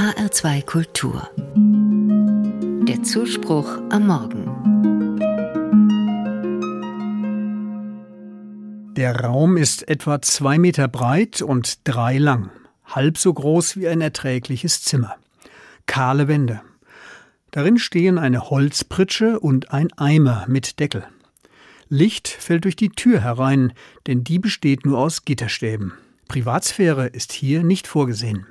HR2 Kultur. Der Zuspruch am Morgen. Der Raum ist etwa zwei Meter breit und drei lang, halb so groß wie ein erträgliches Zimmer. Kahle Wände. Darin stehen eine Holzpritsche und ein Eimer mit Deckel. Licht fällt durch die Tür herein, denn die besteht nur aus Gitterstäben. Privatsphäre ist hier nicht vorgesehen.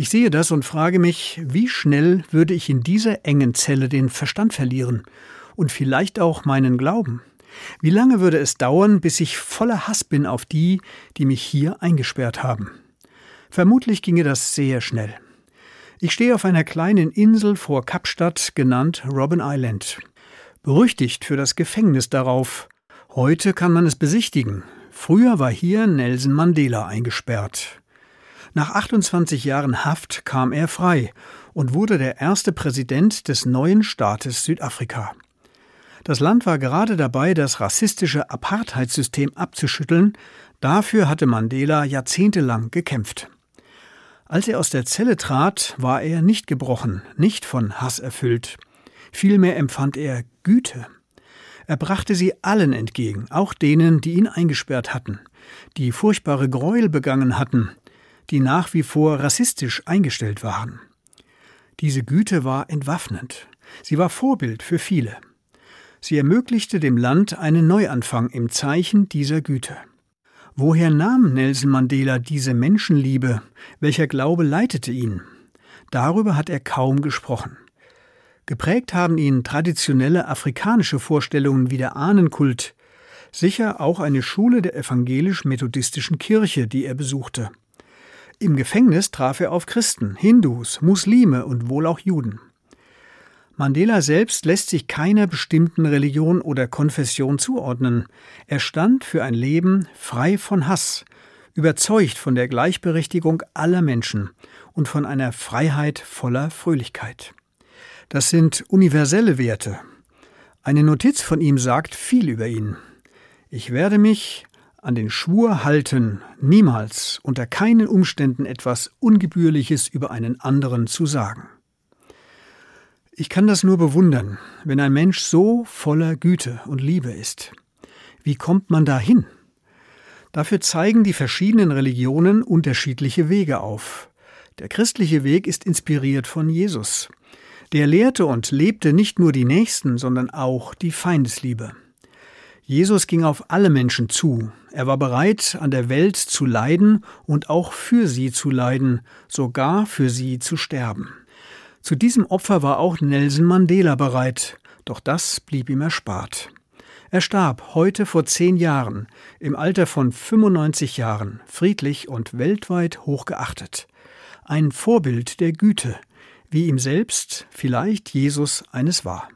Ich sehe das und frage mich, wie schnell würde ich in dieser engen Zelle den Verstand verlieren und vielleicht auch meinen Glauben? Wie lange würde es dauern, bis ich voller Hass bin auf die, die mich hier eingesperrt haben? Vermutlich ginge das sehr schnell. Ich stehe auf einer kleinen Insel vor Kapstadt, genannt Robben Island. Berüchtigt für das Gefängnis darauf. Heute kann man es besichtigen. Früher war hier Nelson Mandela eingesperrt. Nach 28 Jahren Haft kam er frei und wurde der erste Präsident des neuen Staates Südafrika. Das Land war gerade dabei, das rassistische Apartheidssystem abzuschütteln. Dafür hatte Mandela jahrzehntelang gekämpft. Als er aus der Zelle trat, war er nicht gebrochen, nicht von Hass erfüllt. Vielmehr empfand er Güte. Er brachte sie allen entgegen, auch denen, die ihn eingesperrt hatten, die furchtbare Gräuel begangen hatten, die nach wie vor rassistisch eingestellt waren. Diese Güte war entwaffnend. Sie war Vorbild für viele. Sie ermöglichte dem Land einen Neuanfang im Zeichen dieser Güte. Woher nahm Nelson Mandela diese Menschenliebe? Welcher Glaube leitete ihn? Darüber hat er kaum gesprochen. Geprägt haben ihn traditionelle afrikanische Vorstellungen wie der Ahnenkult, sicher auch eine Schule der evangelisch-methodistischen Kirche, die er besuchte. Im Gefängnis traf er auf Christen, Hindus, Muslime und wohl auch Juden. Mandela selbst lässt sich keiner bestimmten Religion oder Konfession zuordnen. Er stand für ein Leben frei von Hass, überzeugt von der Gleichberechtigung aller Menschen und von einer Freiheit voller Fröhlichkeit. Das sind universelle Werte. Eine Notiz von ihm sagt viel über ihn. Ich werde mich an den Schwur halten, niemals unter keinen Umständen etwas Ungebührliches über einen anderen zu sagen. Ich kann das nur bewundern, wenn ein Mensch so voller Güte und Liebe ist. Wie kommt man dahin? Dafür zeigen die verschiedenen Religionen unterschiedliche Wege auf. Der christliche Weg ist inspiriert von Jesus. Der lehrte und lebte nicht nur die Nächsten, sondern auch die Feindesliebe. Jesus ging auf alle Menschen zu. Er war bereit, an der Welt zu leiden und auch für sie zu leiden, sogar für sie zu sterben. Zu diesem Opfer war auch Nelson Mandela bereit, doch das blieb ihm erspart. Er starb heute vor zehn Jahren, im Alter von 95 Jahren, friedlich und weltweit hochgeachtet. Ein Vorbild der Güte, wie ihm selbst vielleicht Jesus eines war.